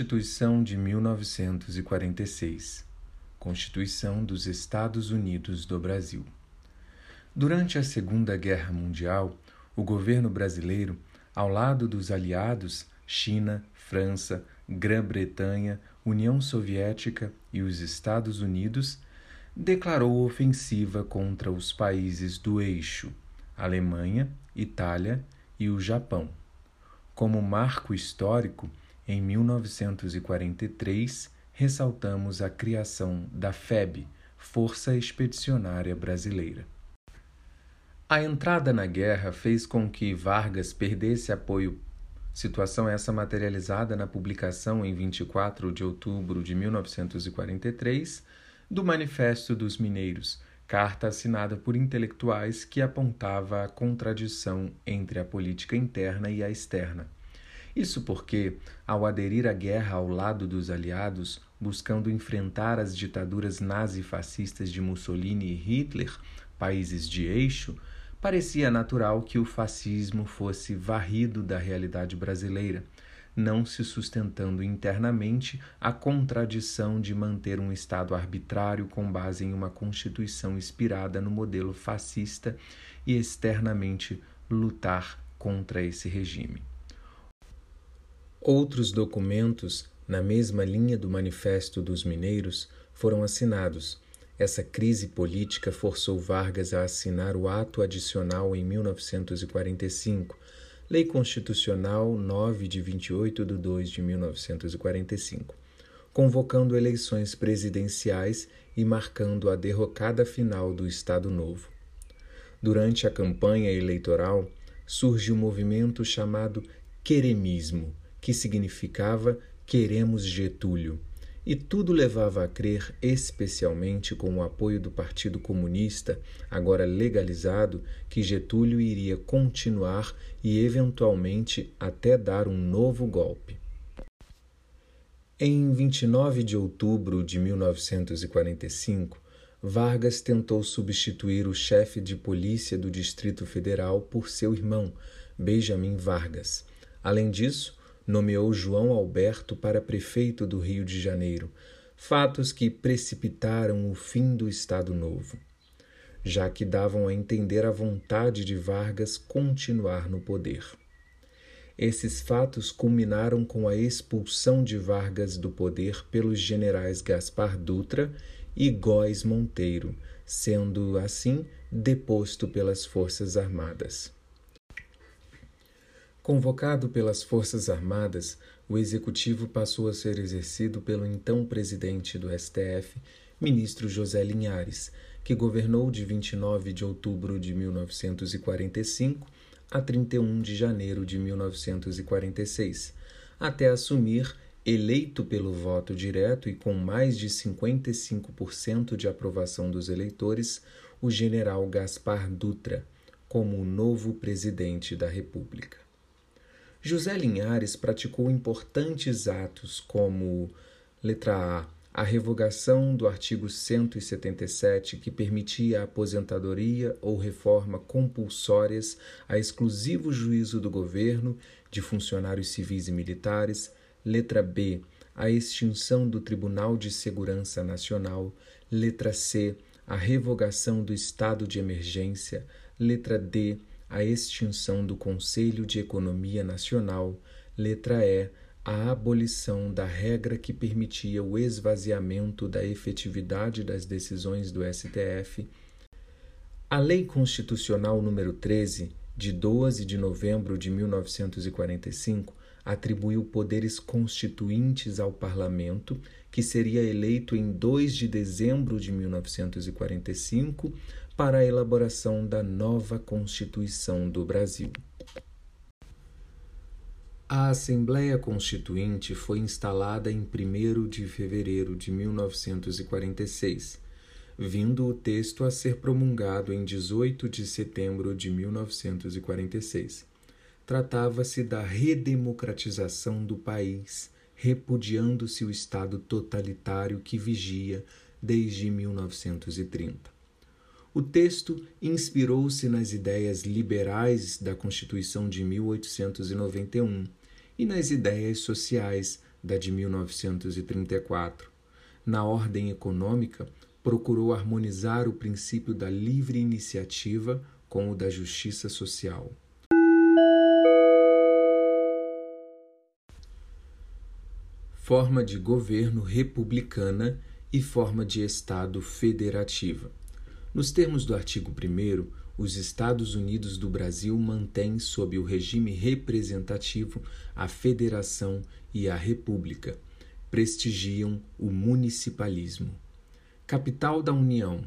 Constituição de 1946 Constituição dos Estados Unidos do Brasil. Durante a Segunda Guerra Mundial, o governo brasileiro, ao lado dos aliados China, França, Grã-Bretanha, União Soviética e os Estados Unidos, declarou ofensiva contra os países do eixo Alemanha, Itália e o Japão. Como marco histórico, em 1943, ressaltamos a criação da FEB, Força Expedicionária Brasileira. A entrada na guerra fez com que Vargas perdesse apoio, situação essa materializada na publicação em 24 de outubro de 1943 do Manifesto dos Mineiros, carta assinada por intelectuais que apontava a contradição entre a política interna e a externa. Isso porque, ao aderir à guerra ao lado dos aliados, buscando enfrentar as ditaduras nazi-fascistas de Mussolini e Hitler, países de eixo, parecia natural que o fascismo fosse varrido da realidade brasileira, não se sustentando internamente a contradição de manter um Estado arbitrário com base em uma Constituição inspirada no modelo fascista e externamente lutar contra esse regime. Outros documentos, na mesma linha do Manifesto dos Mineiros, foram assinados. Essa crise política forçou Vargas a assinar o Ato Adicional em 1945 Lei Constitucional 9 de 28 de 2 de 1945, convocando eleições presidenciais e marcando a derrocada final do Estado Novo. Durante a campanha eleitoral, surge o um movimento chamado queremismo, que significava Queremos Getúlio e tudo levava a crer, especialmente com o apoio do Partido Comunista, agora legalizado, que Getúlio iria continuar e, eventualmente, até dar um novo golpe. Em 29 de outubro de 1945, Vargas tentou substituir o chefe de polícia do Distrito Federal por seu irmão, Benjamin Vargas. Além disso, nomeou João Alberto para prefeito do Rio de Janeiro, fatos que precipitaram o fim do Estado Novo, já que davam a entender a vontade de Vargas continuar no poder. Esses fatos culminaram com a expulsão de Vargas do poder pelos generais Gaspar Dutra e Góes Monteiro, sendo assim deposto pelas Forças Armadas. Convocado pelas Forças Armadas, o executivo passou a ser exercido pelo então presidente do STF, ministro José Linhares, que governou de 29 de outubro de 1945 a 31 de janeiro de 1946, até assumir, eleito pelo voto direto e com mais de 55% de aprovação dos eleitores, o general Gaspar Dutra como o novo presidente da República. José Linhares praticou importantes atos como letra A, a revogação do artigo 177 que permitia a aposentadoria ou reforma compulsórias a exclusivo juízo do governo, de funcionários civis e militares, letra B, a extinção do Tribunal de Segurança Nacional, letra C, a revogação do estado de emergência, letra D, a extinção do Conselho de Economia Nacional, letra E, a abolição da regra que permitia o esvaziamento da efetividade das decisões do STF, a Lei Constitucional número 13, de 12 de novembro de 1945, atribuiu poderes constituintes ao Parlamento, que seria eleito em 2 de dezembro de 1945 para a elaboração da nova Constituição do Brasil. A Assembleia Constituinte foi instalada em 1 de fevereiro de 1946, vindo o texto a ser promulgado em 18 de setembro de 1946. Tratava-se da redemocratização do país, repudiando-se o Estado totalitário que vigia desde 1930. O texto inspirou-se nas ideias liberais da Constituição de 1891 e nas ideias sociais da de 1934. Na ordem econômica, procurou harmonizar o princípio da livre iniciativa com o da justiça social. Forma de governo republicana e forma de Estado federativa. Nos termos do artigo 1, os Estados Unidos do Brasil mantêm sob o regime representativo a federação e a república. Prestigiam o municipalismo. Capital da União.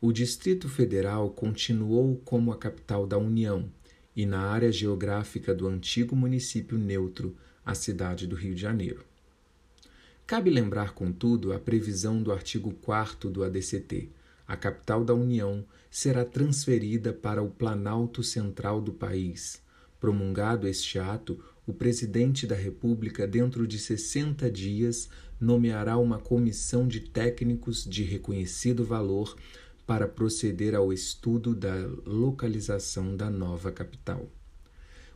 O Distrito Federal continuou como a capital da União e na área geográfica do antigo município neutro, a cidade do Rio de Janeiro. Cabe lembrar, contudo, a previsão do artigo 4 do ADCT. A capital da União será transferida para o Planalto Central do país. Promulgado este ato, o presidente da República, dentro de 60 dias, nomeará uma comissão de técnicos de reconhecido valor para proceder ao estudo da localização da nova capital.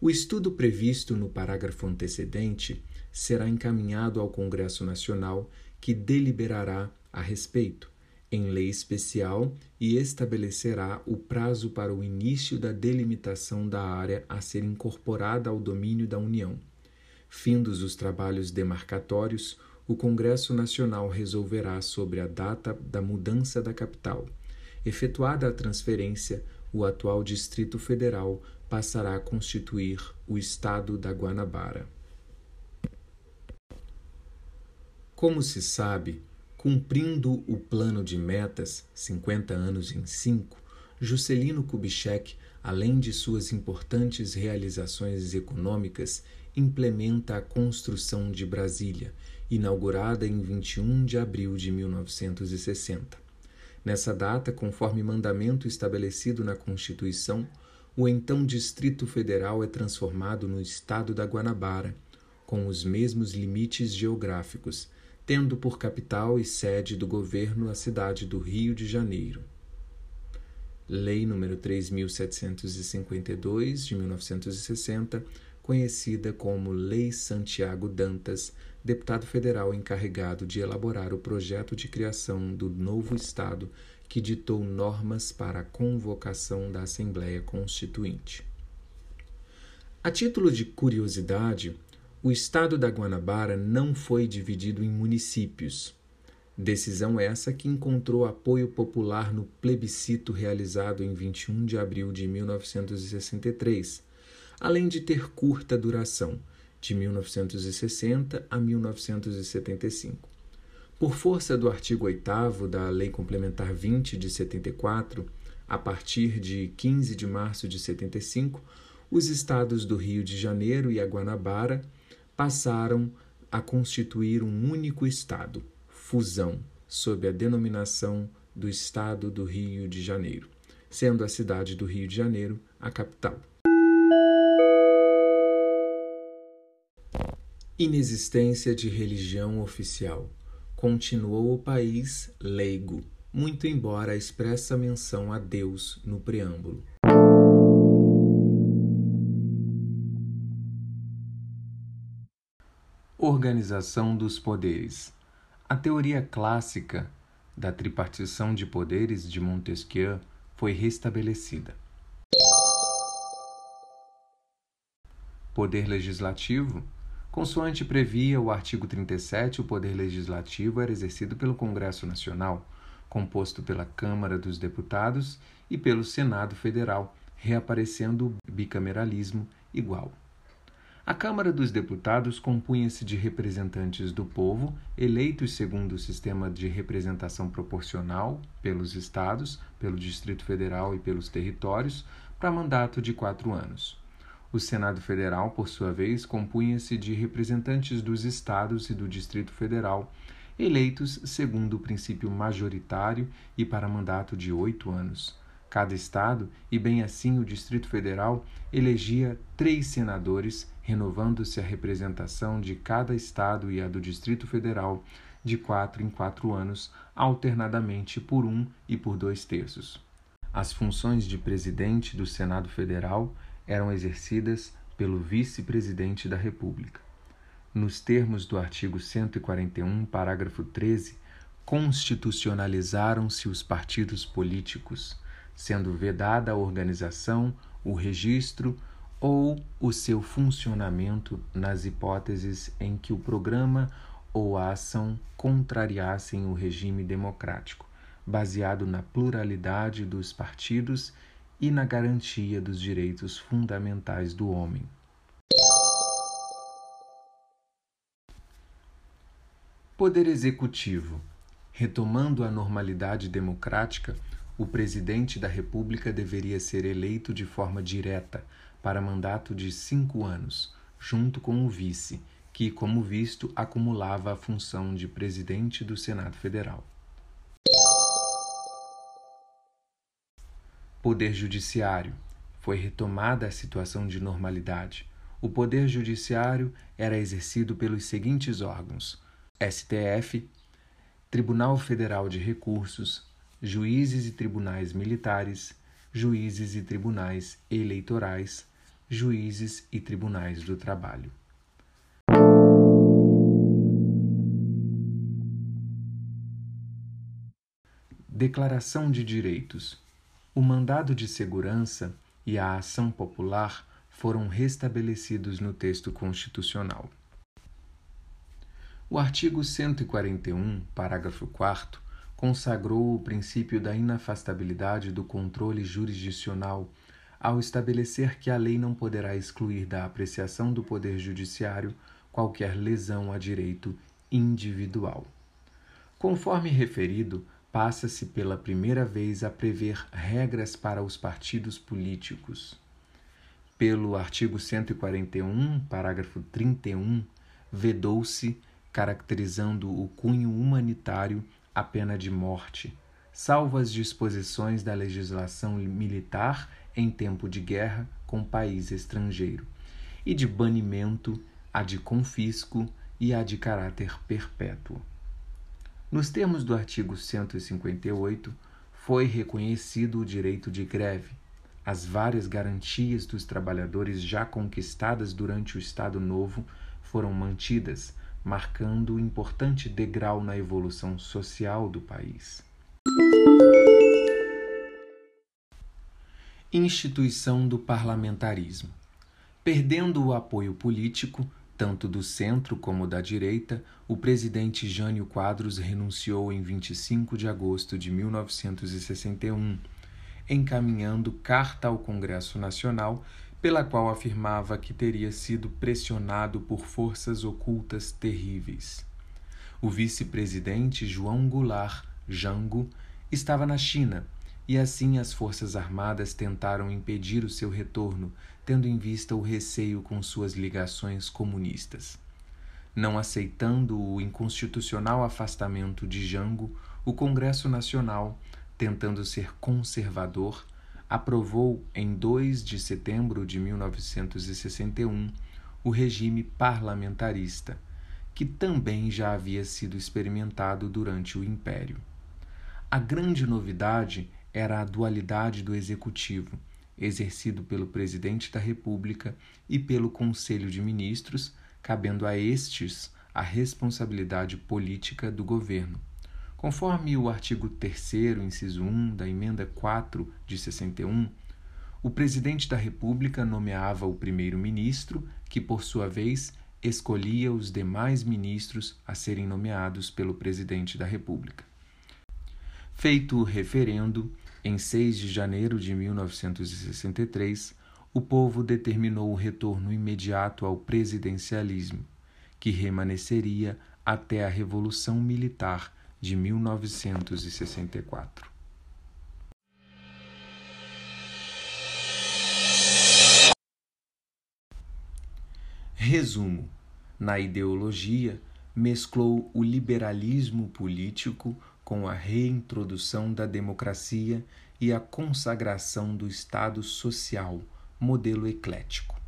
O estudo previsto no parágrafo antecedente será encaminhado ao Congresso Nacional, que deliberará a respeito, em lei especial, e estabelecerá o prazo para o início da delimitação da área a ser incorporada ao domínio da União. Findos os trabalhos demarcatórios, o Congresso Nacional resolverá sobre a data da mudança da capital. Efetuada a transferência, o atual Distrito Federal passará a constituir o Estado da Guanabara. Como se sabe, cumprindo o plano de metas 50 anos em 5, Juscelino Kubitschek, além de suas importantes realizações econômicas, implementa a construção de Brasília, inaugurada em 21 de abril de 1960. Nessa data, conforme mandamento estabelecido na Constituição, o então Distrito Federal é transformado no Estado da Guanabara, com os mesmos limites geográficos, tendo por capital e sede do governo a cidade do Rio de Janeiro. Lei nº 3752 de 1960, conhecida como Lei Santiago Dantas, deputado federal encarregado de elaborar o projeto de criação do novo estado que ditou normas para a convocação da Assembleia Constituinte. A título de curiosidade, o estado da Guanabara não foi dividido em municípios. Decisão essa que encontrou apoio popular no plebiscito realizado em 21 de abril de 1963, além de ter curta duração, de 1960 a 1975. Por força do artigo 8 da Lei Complementar 20 de 74, a partir de 15 de março de 75, os estados do Rio de Janeiro e a Guanabara passaram a constituir um único Estado, fusão, sob a denominação do Estado do Rio de Janeiro, sendo a cidade do Rio de Janeiro a capital. Inexistência de religião oficial. Continuou o país leigo, muito embora a expressa menção a Deus no preâmbulo. Organização dos poderes. A teoria clássica da tripartição de poderes de Montesquieu foi restabelecida. Poder legislativo. Consoante previa o artigo 37, o poder legislativo era exercido pelo Congresso Nacional, composto pela Câmara dos Deputados e pelo Senado Federal, reaparecendo o bicameralismo igual. A Câmara dos Deputados compunha-se de representantes do povo, eleitos segundo o sistema de representação proporcional pelos estados, pelo Distrito Federal e pelos territórios, para mandato de quatro anos. O Senado Federal, por sua vez, compunha-se de representantes dos estados e do Distrito Federal, eleitos segundo o princípio majoritário e para mandato de oito anos. Cada estado, e bem assim o Distrito Federal, elegia três senadores, renovando-se a representação de cada estado e a do Distrito Federal de quatro em quatro anos, alternadamente por um e por dois terços. As funções de presidente do Senado Federal eram exercidas pelo vice-presidente da República. nos termos do artigo 141, parágrafo 13, constitucionalizaram-se os partidos políticos, sendo vedada a organização, o registro ou o seu funcionamento nas hipóteses em que o programa ou a ação contrariassem o regime democrático, baseado na pluralidade dos partidos e na garantia dos direitos fundamentais do homem. Poder Executivo. Retomando a normalidade democrática, o presidente da República deveria ser eleito de forma direta para mandato de cinco anos, junto com o vice, que, como visto, acumulava a função de presidente do Senado Federal. Poder Judiciário. Foi retomada a situação de normalidade. O Poder Judiciário era exercido pelos seguintes órgãos: STF, Tribunal Federal de Recursos, juízes e tribunais militares, juízes e tribunais eleitorais, juízes e tribunais do trabalho. Declaração de Direitos. O mandado de segurança e a ação popular foram restabelecidos no texto constitucional. O artigo 141, parágrafo 4, consagrou o princípio da inafastabilidade do controle jurisdicional ao estabelecer que a lei não poderá excluir da apreciação do Poder Judiciário qualquer lesão a direito individual. Conforme referido, passa-se pela primeira vez a prever regras para os partidos políticos. Pelo artigo 141, parágrafo 31, vedou-se, caracterizando o cunho humanitário, a pena de morte, salvo as disposições da legislação militar em tempo de guerra com país estrangeiro, e de banimento, a de confisco e a de caráter perpétuo. Nos termos do artigo 158, foi reconhecido o direito de greve, as várias garantias dos trabalhadores já conquistadas durante o Estado Novo foram mantidas, marcando um importante degrau na evolução social do país. instituição do parlamentarismo. Perdendo o apoio político, tanto do centro como da direita, o presidente Jânio Quadros renunciou em 25 de agosto de 1961, encaminhando carta ao Congresso Nacional, pela qual afirmava que teria sido pressionado por forças ocultas terríveis. O vice-presidente João Goulart Jango estava na China e assim as Forças Armadas tentaram impedir o seu retorno, tendo em vista o receio com suas ligações comunistas. Não aceitando o inconstitucional afastamento de Jango, o Congresso Nacional, tentando ser conservador, aprovou em 2 de setembro de 1961 o regime parlamentarista, que também já havia sido experimentado durante o Império. A grande novidade era a dualidade do executivo, exercido pelo presidente da República e pelo Conselho de Ministros, cabendo a estes a responsabilidade política do governo. Conforme o artigo 3, inciso 1 da emenda 4 de 61, o presidente da República nomeava o primeiro-ministro, que, por sua vez, escolhia os demais ministros a serem nomeados pelo presidente da República. Feito o referendo, em 6 de janeiro de 1963, o povo determinou o retorno imediato ao presidencialismo, que remanesceria até a Revolução Militar de 1964. Resumo: na ideologia, mesclou o liberalismo político com a reintrodução da democracia e a consagração do Estado social, modelo eclético.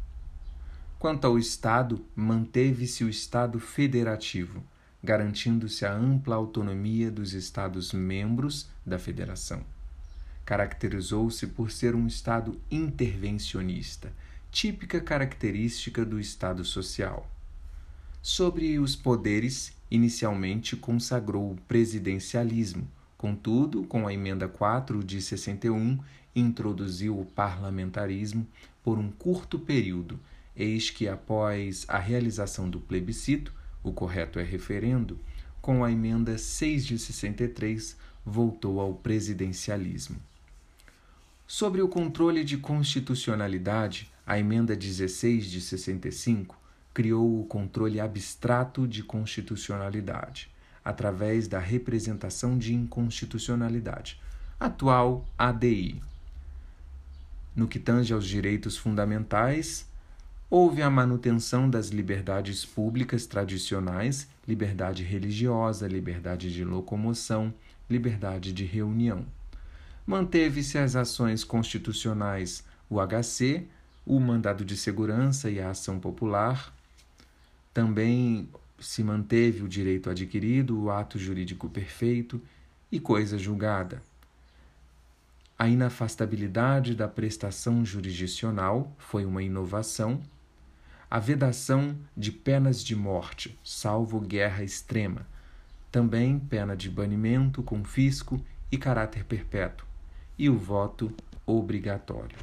Quanto ao Estado, manteve-se o Estado federativo, garantindo-se a ampla autonomia dos Estados-membros da Federação. Caracterizou-se por ser um Estado intervencionista, típica característica do Estado social Sobre os poderes, inicialmente consagrou o presidencialismo, contudo, com a emenda 4 de 61, introduziu o parlamentarismo por um curto período, eis que após a realização do plebiscito, o correto é referendo, com a emenda 6 de 63, voltou ao presidencialismo. Sobre o controle de constitucionalidade, a emenda 16 de 65 criou o controle abstrato de constitucionalidade, através da representação de inconstitucionalidade, atual ADI. No que tange aos direitos fundamentais, houve a manutenção das liberdades públicas tradicionais, liberdade religiosa, liberdade de locomoção, liberdade de reunião. Manteve-se as ações constitucionais, o HC, o mandado de segurança e a ação popular, também se manteve o direito adquirido, o ato jurídico perfeito e coisa julgada. A inafastabilidade da prestação jurisdicional foi uma inovação. A vedação de penas de morte, salvo guerra extrema. Também pena de banimento, confisco e caráter perpétuo. E o voto obrigatório.